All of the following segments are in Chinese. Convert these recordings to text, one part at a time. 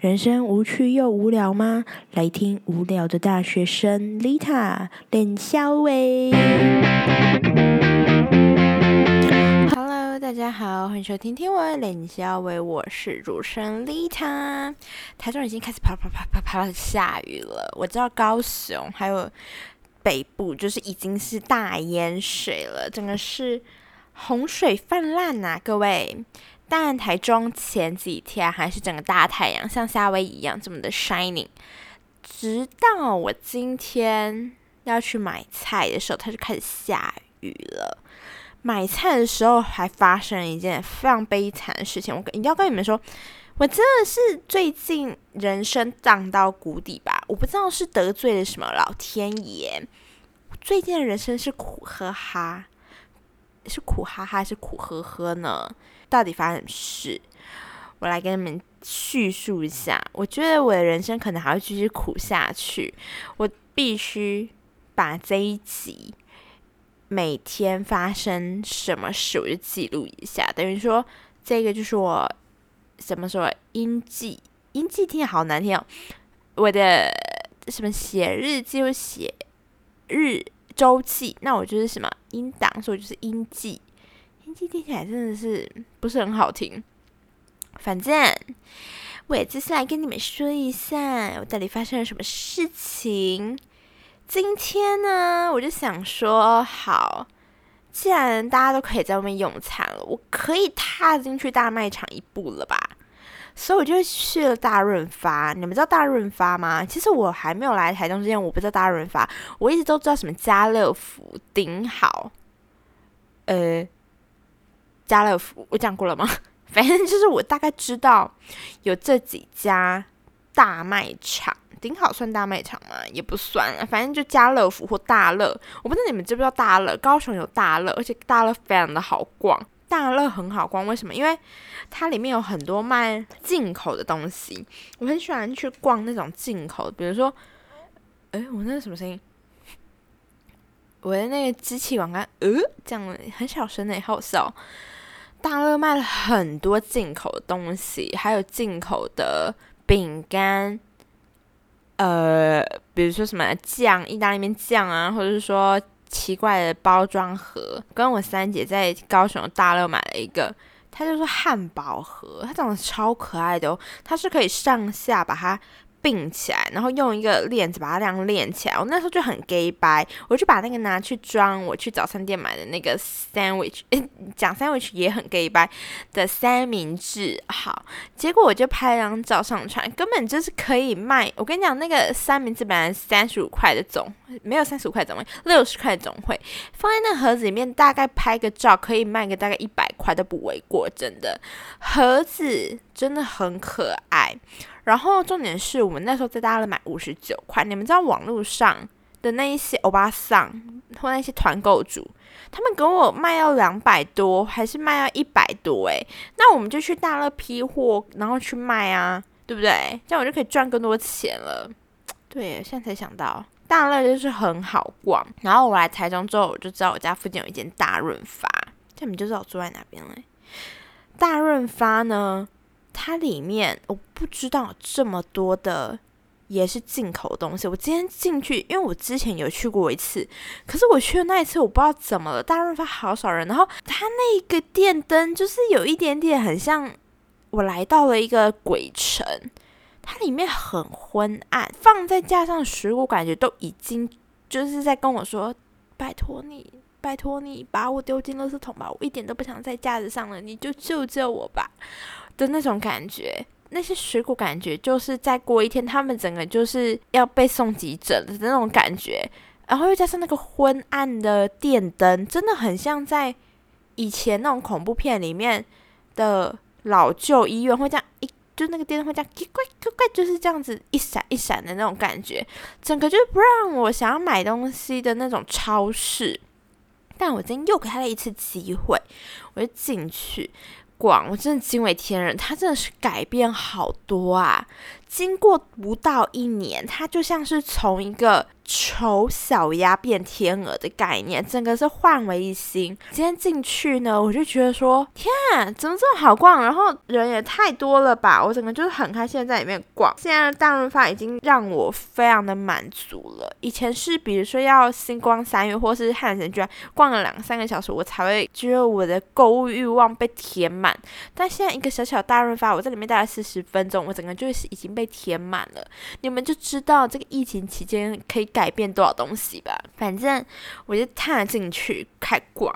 人生无趣又无聊吗？来听无聊的大学生 Lita 练肖伟。Hello，大家好，欢迎收听听我练肖伟，我是主持人 Lita。台中已经开始啪啪啪啪啪下雨了，我知道高雄还有北部就是已经是大淹水了，整个是洪水泛滥呐，各位。但台中前几天还是整个大太阳，像夏威夷一样这么的 shining。直到我今天要去买菜的时候，它就开始下雨了。买菜的时候还发生了一件非常悲惨的事情，我一定要跟你们说，我真的是最近人生荡到谷底吧？我不知道是得罪了什么老天爷，最近的人生是苦呵哈，是苦哈哈还是苦呵呵呢？到底发生什么事？我来跟你们叙述一下。我觉得我的人生可能还会继续苦下去。我必须把这一集每天发生什么事，我就记录一下。等于说，这个就是我怎么说？音记，音记听好难听哦。我的什么写日记或写日周记，那我就是什么音档，所以就是音记。听起来真的是不是很好听，反正我也接下来跟你们说一下，我到底发生了什么事情。今天呢，我就想说，好，既然大家都可以在外面用餐了，我可以踏进去大卖场一步了吧？所以我就去了大润发。你们知道大润发吗？其实我还没有来台中之前，我不知道大润发，我一直都知道什么家乐福、顶好，呃。家乐福，我讲过了吗？反正就是我大概知道有这几家大卖场，顶好算大卖场吗？也不算了，反正就家乐福或大乐。我不知道你们知不知道大乐？高雄有大乐，而且大乐非常的好逛。大乐很好逛，为什么？因为它里面有很多卖进口的东西。我很喜欢去逛那种进口，比如说，哎，我那是什么声音？我的 那个机器网刚呃，这样很小声的，好笑。大乐卖了很多进口的东西，还有进口的饼干，呃，比如说什么酱，意大利面酱啊，或者是说奇怪的包装盒。跟我三姐在高雄大乐买了一个，它就是汉堡盒，它长得超可爱的哦，它是可以上下把它。并起来，然后用一个链子把它这样链起来。我那时候就很 gay 白，我就把那个拿去装我去早餐店买的那个 sandwich，讲 sandwich 也很 gay 白的三明治。好，结果我就拍了张照上传，根本就是可以卖。我跟你讲，那个三明治本来三十五块的总，没有三十五块总会，六十块总会放在那盒子里面，大概拍个照可以卖个大概一百块都不为过，真的。盒子真的很可爱。然后重点是我们那时候在大乐买五十九块，你们知道网络上的那一些欧巴桑或那些团购主，他们给我卖要两百多，还是卖要一百多？诶，那我们就去大乐批货，然后去卖啊，对不对？这样我就可以赚更多钱了。对，现在才想到大乐就是很好逛。然后我来台中之后，我就知道我家附近有一间大润发，这样你就知道我住在哪边了。大润发呢？它里面我不知道这么多的也是进口东西。我今天进去，因为我之前有去过一次，可是我去的那一次我不知道怎么了，大润发好少人，然后它那个电灯就是有一点点很像我来到了一个鬼城，它里面很昏暗，放在架上的食物感觉都已经就是在跟我说：“拜托你，拜托你把我丢进垃圾桶吧，我一点都不想在架子上了，你就救救我吧。”的那种感觉，那些水果感觉就是再过一天，他们整个就是要被送急诊的那种感觉，然后又加上那个昏暗的电灯，真的很像在以前那种恐怖片里面的老旧医院会这样一，就那个电灯会这样，怪怪怪，就是这样子一闪一闪的那种感觉，整个就是不让我想要买东西的那种超市。但我今天又给他了一次机会，我就进去。广，我真的惊为天人，他真的是改变好多啊！经过不到一年，他就像是从一个丑小鸭变天鹅的概念，整个是焕为一新。今天进去呢，我就觉得说，天啊，怎么这么好逛？然后人也太多了吧！我整个就是很开心在里面逛。现在的大润发已经让我非常的满足了。以前是比如说要星光三月或是汉神居然逛了两三个小时，我才会觉得我的购物欲望被填满。但现在一个小小大润发，我在里面待了四十分钟，我整个就是已经被被填满了。你们就知道这个疫情期间可以改变多少东西吧。反正我就踏进去开逛，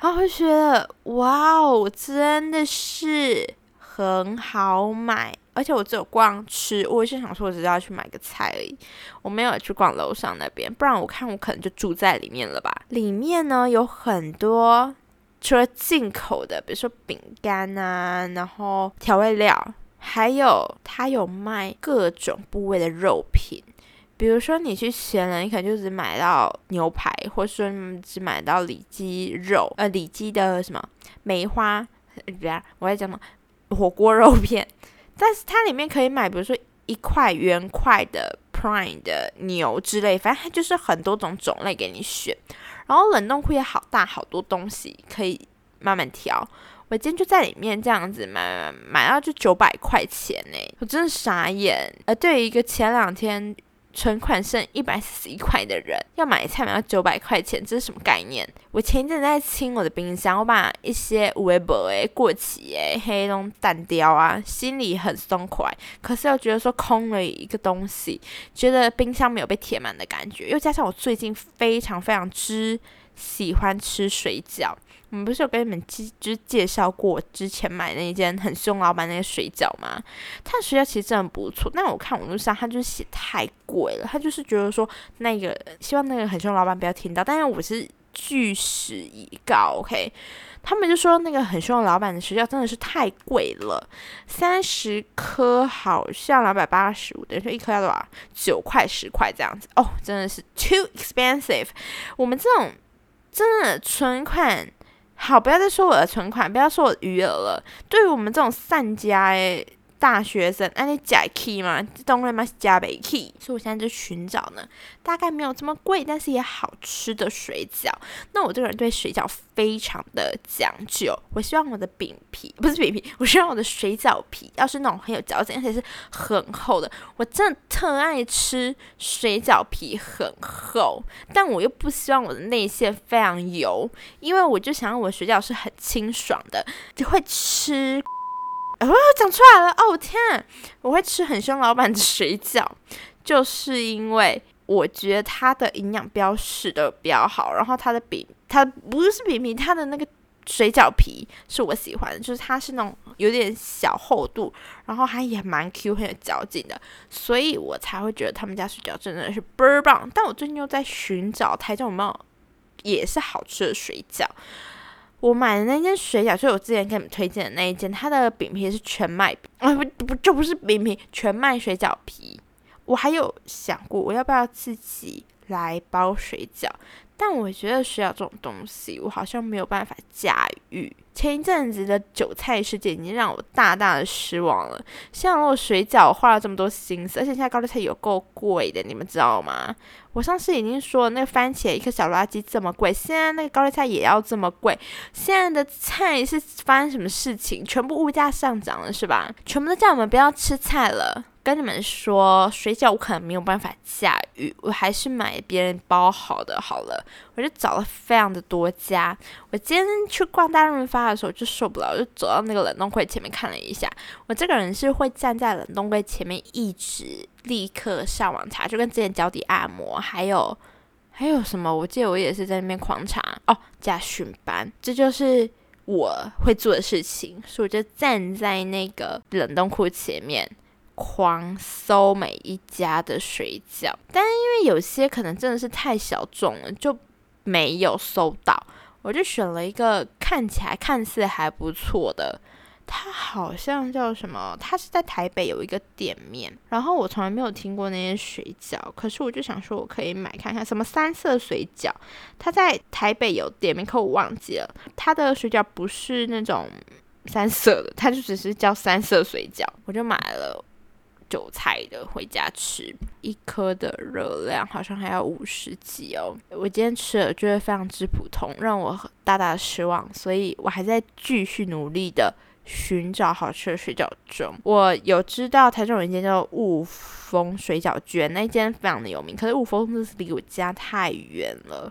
然后就觉得哇哦，真的是很好买。而且我只有逛吃，我是想说我只是要去买个菜而已，我没有去逛楼上那边，不然我看我可能就住在里面了吧。里面呢有很多除了进口的，比如说饼干啊，然后调味料。还有，它有卖各种部位的肉品，比如说你去闲人，你可能就只买到牛排，或者说只买到里脊肉，呃，里脊的什么梅花，不要，我在讲什么火锅肉片，但是它里面可以买，比如说一块圆块的 prime 的牛之类，反正它就是很多种种类给你选，然后冷冻库也好大，好多东西可以慢慢挑。我今天就在里面这样子买买买到就九百块钱呢，我真的傻眼。呃，对于一个前两天存款剩一百四十一块的人，要买菜买到九百块钱，这是什么概念？我前一阵在清我的冰箱，我把一些微博诶过期诶黑龙蛋掉啊，心里很松快，可是又觉得说空了一个东西，觉得冰箱没有被填满的感觉，又加上我最近非常非常之喜欢吃水饺。我们不是有跟你们介就是介绍过之前买那一件很凶老板那个水饺吗？他的水饺其实真的不错，但我看网络上他就是写太贵了，他就是觉得说那个希望那个很凶老板不要听到，但是我是据实以告，OK？他们就说那个很凶老板的水饺真的是太贵了，三十颗好像两百八十五，等于说一颗要多少？九块十块这样子哦，真的是 too expensive。我们这种真的存款。好，不要再说我的存款，不要说我余额了。对于我们这种散家哎大学生，那你假 key 吗？当然嘛是加倍 key。所以我现在就寻找呢，大概没有这么贵，但是也好吃的水饺。那我这个人对水饺非常的讲究，我希望我的饼皮不是饼皮，我希望我的水饺皮要是那种很有嚼劲，而且是很厚的。我真的特爱吃水饺皮很厚，但我又不希望我的内馅非常油，因为我就想要我的水饺是很清爽的，就会吃。哦，讲出来了！哦天，我会吃很凶老板的水饺，就是因为我觉得它的营养标示的比较好，然后它的饼，它不是饼皮，它的那个水饺皮是我喜欢的，就是它是那种有点小厚度，然后它也蛮 Q，很有嚼劲的，所以我才会觉得他们家水饺真的是倍儿棒。但我最近又在寻找台中有没有也是好吃的水饺。我买的那件水饺，就是我之前给你们推荐的那一件，它的饼皮是全麦，啊不不就不是饼皮，全麦水饺皮。我还有想过，我要不要自己来包水饺。但我觉得水饺这种东西，我好像没有办法驾驭。前一阵子的韭菜事件已经让我大大的失望了。像我水饺花了这么多心思，而且现在高丽菜有够贵的，你们知道吗？我上次已经说那个番茄一颗小垃圾这么贵，现在那个高丽菜也要这么贵。现在的菜是发生什么事情？全部物价上涨了是吧？全部都叫我们不要吃菜了。跟你们说，水饺我可能没有办法驾驭，我还是买别人包好的好了。我就找了非常的多家。我今天去逛大润发的时候就受不了，就走到那个冷冻柜前面看了一下。我这个人是会站在冷冻柜前面一直立刻上网查，就跟之前脚底按摩，还有还有什么？我记得我也是在那边狂查哦，加训班，这就是我会做的事情。所以我就站在那个冷冻库前面。狂搜每一家的水饺，但是因为有些可能真的是太小众了，就没有搜到。我就选了一个看起来看似还不错的，它好像叫什么？它是在台北有一个店面，然后我从来没有听过那些水饺，可是我就想说我可以买看看，什么三色水饺，它在台北有店面，可我忘记了。它的水饺不是那种三色的，它就只是叫三色水饺，我就买了。韭菜的回家吃，一颗的热量好像还要五十几哦。我今天吃了觉得非常之普通，让我大大的失望，所以我还在继续努力的寻找好吃的水饺中。我有知道台中有一间叫雾峰水饺卷，那间非常的有名，可是雾峰是离我家太远了。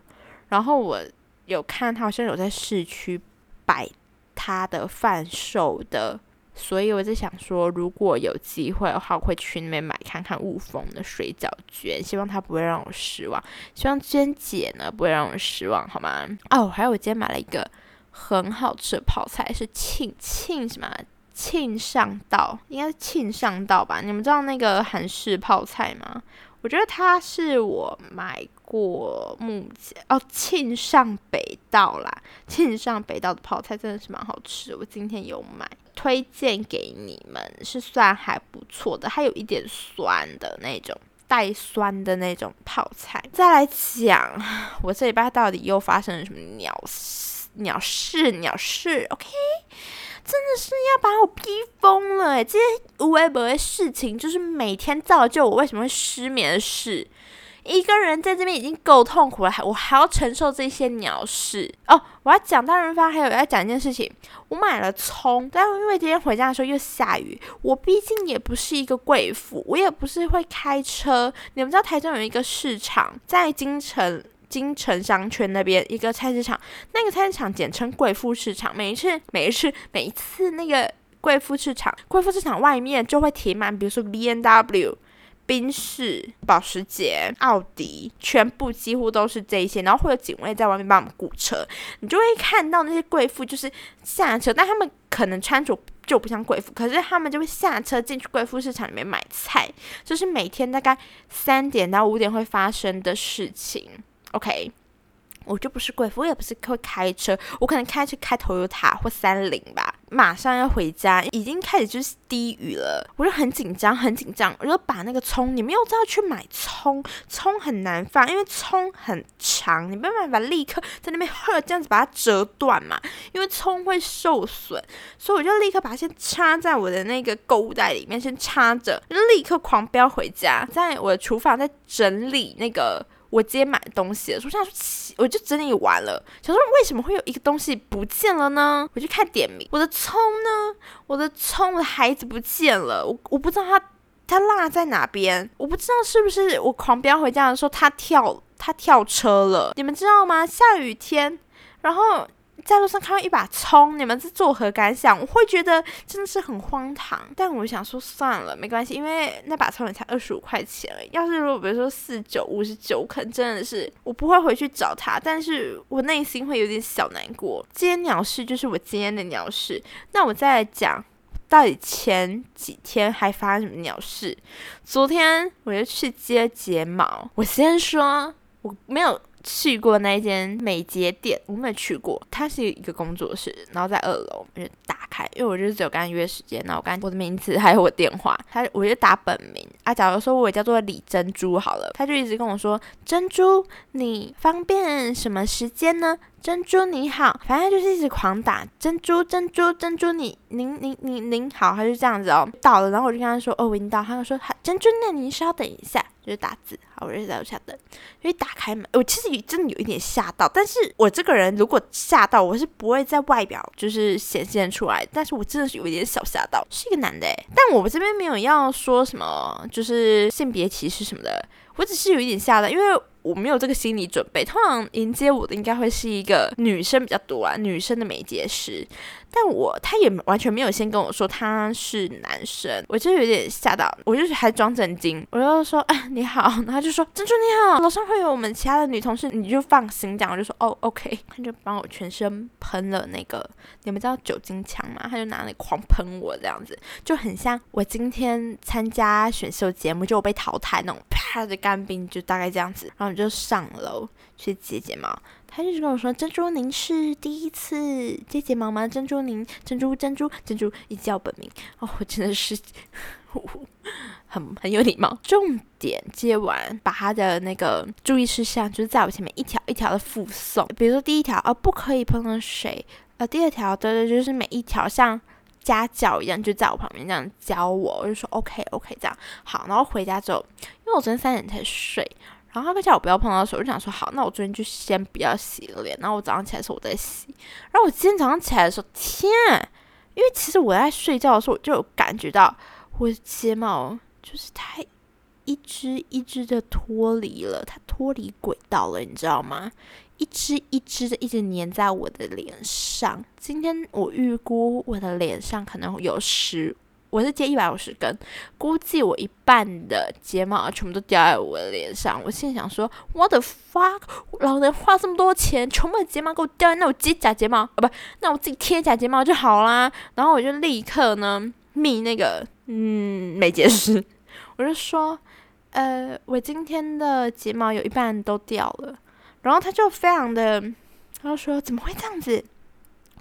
然后我有看他好像有在市区摆他的贩售的。所以我在想说，如果有机会的话，我会去那边买看看雾峰的水饺卷，希望它不会让我失望。希望娟姐呢不会让我失望，好吗？哦，还有我今天买了一个很好吃的泡菜，是庆庆什么庆尚道，应该是庆尚道吧？你们知道那个韩式泡菜吗？我觉得它是我买过目前哦庆尚北道啦，庆尚北道的泡菜真的是蛮好吃，我今天有买。推荐给你们是算还不错的，还有一点酸的那种带酸的那种泡菜。再来讲，我这礼拜到底又发生了什么鸟事？鸟事？鸟事？OK，真的是要把我逼疯了诶，这些无微博的事情，就是每天造就我为什么会失眠的事。一个人在这边已经够痛苦了，还我还要承受这些鸟事哦！我要讲大润发，还有要讲一件事情，我买了葱，但因为今天回家的时候又下雨，我毕竟也不是一个贵妇，我也不是会开车。你们知道台中有一个市场，在京城京城商圈那边一个菜市场，那个菜市场简称贵妇市场。每一次每一次每一次那个贵妇市场，贵妇市场外面就会停满，比如说 B N W。宾士、保时捷、奥迪，全部几乎都是这些，然后会有警卫在外面帮我们雇车，你就会看到那些贵妇就是下车，但他们可能穿着就不像贵妇，可是他们就会下车进去贵妇市场里面买菜，就是每天大概三点到五点会发生的事情。OK。我就不是贵妇，我也不是会开车，我可能开去开头油塔或三菱吧。马上要回家，已经开始就是低雨了，我就很紧张，很紧张。我就把那个葱，你们又知道去买葱，葱很难放，因为葱很长，你没办法立刻在那边呵这样子把它折断嘛，因为葱会受损，所以我就立刻把它先插在我的那个购物袋里面，先插着，立刻狂飙回家，在我的厨房在整理那个。我今天买东西的时候，想说，我就整理完了，想说为什么会有一个东西不见了呢？我就看点名，我的葱呢？我的葱，我的孩子不见了，我我不知道他他落在哪边，我不知道是不是我狂飙回家的时候他跳他跳车了，你们知道吗？下雨天，然后。在路上看到一把葱，你们是作何感想？我会觉得真的是很荒唐，但我想说算了，没关系，因为那把葱也才二十五块钱。要是如果比如说四九、五十九，可能真的是我不会回去找他，但是我内心会有点小难过。今天鸟事就是我今天的鸟事，那我再来讲，到底前几天还发生什么鸟事？昨天我就去接睫毛，我先说我没有。去过那间美睫店，我没有去过。它是一个工作室，然后在二楼，我就打开，因为我就是只有跟他约时间，然后我跟我的名字还有我电话，他我就打本名啊。假如说我叫做李珍珠好了，他就一直跟我说：“珍珠，你方便什么时间呢？”珍珠你好，反正就是一直狂打珍珠珍珠珍珠，你您您您您好，他就这样子哦。到了，然后我就跟他说：“哦，我已经到。”他就说：“好，珍珠，那您稍等一下。”就是打字，好，我就在楼下等。因为打开门，我其实真的有一点吓到。但是我这个人如果吓到，我是不会在外表就是显现出来。但是我真的是有一点小吓到，是一个男的诶，但我们这边没有要说什么，就是性别歧视什么的。我只是有一点吓到，因为。我没有这个心理准备，通常迎接我的应该会是一个女生比较多啊，女生的美睫师。但我他也完全没有先跟我说他是男生，我就有点吓到，我就是还装震惊，我就说哎你好，然后就说珍珠你好，楼上会有我们其他的女同事，你就放心这样，我就说哦 OK，他就帮我全身喷了那个，你们知道酒精枪吗？他就拿那狂喷我这样子，就很像我今天参加选秀节目就我被淘汰那种。他的干冰，就大概这样子，然后我就上楼去接睫毛。他就是跟我说：“珍珠，您是第一次接睫毛吗？”珍珠，您珍珠珍珠珍珠一叫本名哦，我真的是很很有礼貌。重点接完，把他的那个注意事项就是在我前面一条一条的附送。比如说第一条，呃，不可以碰到水；呃，第二条，对对，就是每一条像家教一样，就在我旁边这样教我，我就说 OK OK 这样好。然后回家之后，为我昨天三点才睡，然后他叫我不要碰到手，我就想说好，那我昨天就先不要洗脸。然后我早上起来的时候我在洗，然后我今天早上起来的时候，天，因为其实我在睡觉的时候我就有感觉到我的睫毛就是太一只一只的脱离了，它脱离轨道了，你知道吗？一只一只的一直粘在我的脸上。今天我预估我的脸上可能有十，我是接一百五十根，估计我一半的睫毛全部都掉在我的脸上。我心想说，What the fuck！老人花这么多钱，全部的睫毛给我掉在那，我接假睫毛啊，不，那我自己贴假睫毛就好啦。然后我就立刻呢，密那个嗯美睫师，我就说，呃，我今天的睫毛有一半都掉了。然后他就非常的，他就说怎么会这样子？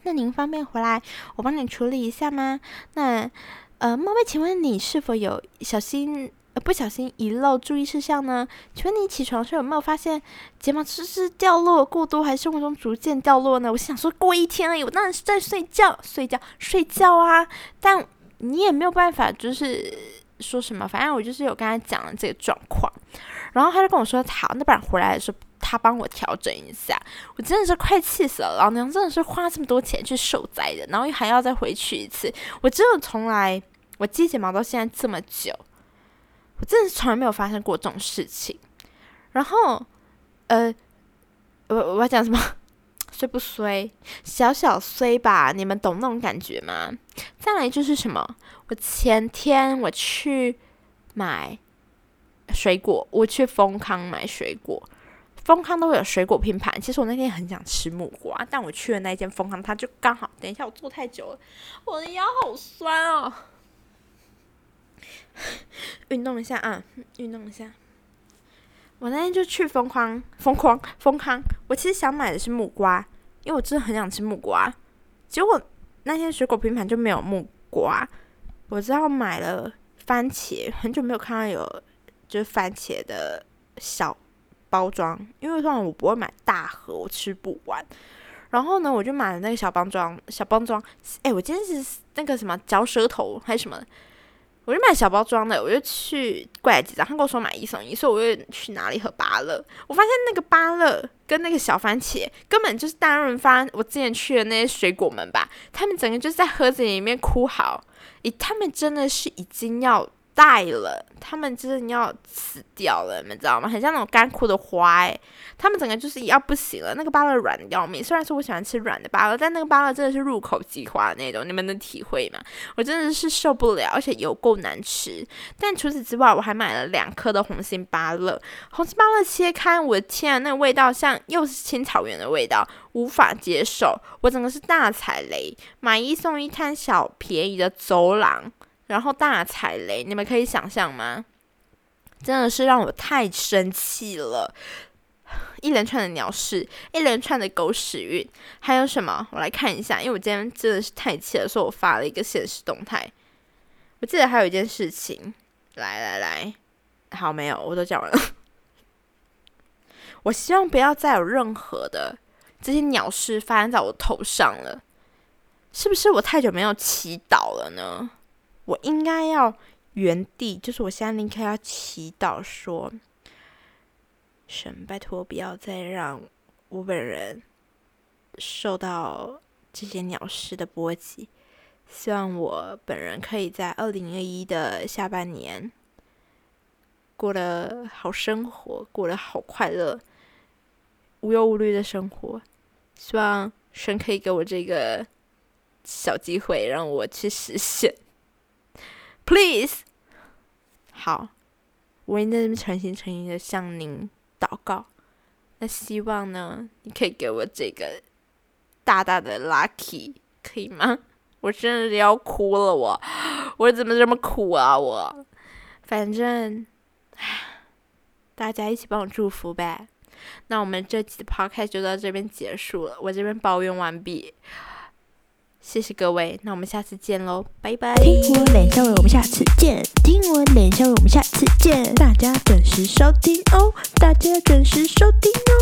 那您方便回来我帮你处理一下吗？那呃，冒昧请问你是否有小心呃不小心遗漏注意事项呢？请问你起床时有没有发现睫毛是是掉落过多，还是生活中逐渐掉落呢？我想说过一天而已，我当然是在睡觉、睡觉、睡觉啊！但你也没有办法，就是说什么，反正我就是有跟他讲了这个状况，然后他就跟我说好，那不然回来的时候。他帮我调整一下，我真的是快气死了！老娘真的是花这么多钱去受灾的，然后还要再回去一次。我真的从来，我接睫毛到现在这么久，我真的从来没有发生过这种事情。然后，呃，我我要讲什么？衰不衰？小小衰吧？你们懂那种感觉吗？再来就是什么？我前天我去买水果，我去丰康买水果。丰康都会有水果拼盘，其实我那天很想吃木瓜，但我去的那间丰康，它就刚好。等一下，我坐太久了，我的腰好酸哦。运动一下啊，运动一下。我那天就去疯狂、疯狂、疯狂，我其实想买的是木瓜，因为我真的很想吃木瓜。结果那天水果拼盘就没有木瓜，我知道买了番茄，很久没有看到有就是番茄的小。包装，因为通常我不会买大盒，我吃不完。然后呢，我就买了那个小包装，小包装。哎，我今天是那个什么嚼舌头还是什么？我就买小包装的，我就去柜台结账，他跟我说买一送一，所以我就去拿了一盒芭乐。我发现那个芭乐跟那个小番茄根本就是大润发我之前去的那些水果们吧，他们整个就是在盒子里面哭嚎，咦，他们真的是已经要。败了，他们真的要死掉了，你们知道吗？很像那种干枯的花，诶，他们整个就是要不行了。那个芭乐软的要命，虽然说我喜欢吃软的芭乐，但那个芭乐真的是入口即化那种，你们能体会吗？我真的是受不了，而且有够难吃。但除此之外，我还买了两颗的红心芭乐，红心芭乐切开，我的天啊，那个味道像又是青草原的味道，无法接受。我整个是大踩雷，买一送一，贪小便宜的走廊。然后大踩雷，你们可以想象吗？真的是让我太生气了！一连串的鸟事，一连串的狗屎运，还有什么？我来看一下，因为我今天真的是太气了，所以我发了一个现实动态。我记得还有一件事情，来来来，好，没有，我都讲完了。我希望不要再有任何的这些鸟事发生在我头上了。是不是我太久没有祈祷了呢？我应该要原地，就是我现在应该要祈祷说：“神，拜托不要再让我本人受到这些鸟事的波及。希望我本人可以在二零二一的下半年过得好生活，过得好快乐，无忧无虑的生活。希望神可以给我这个小机会，让我去实现。” Please，好，我已经在这边诚心诚意的向您祷告。那希望呢，你可以给我这个大大的 lucky，可以吗？我真的是要哭了，我，我怎么这么苦啊？我，反正，大家一起帮我祝福呗。那我们这期的 podcast 就到这边结束了，我这边抱怨完毕。谢谢各位，那我们下次见喽，拜拜！听我脸笑未，我们下次见；听我脸笑未，我们下次见。大家准时收听哦，大家准时收听哦。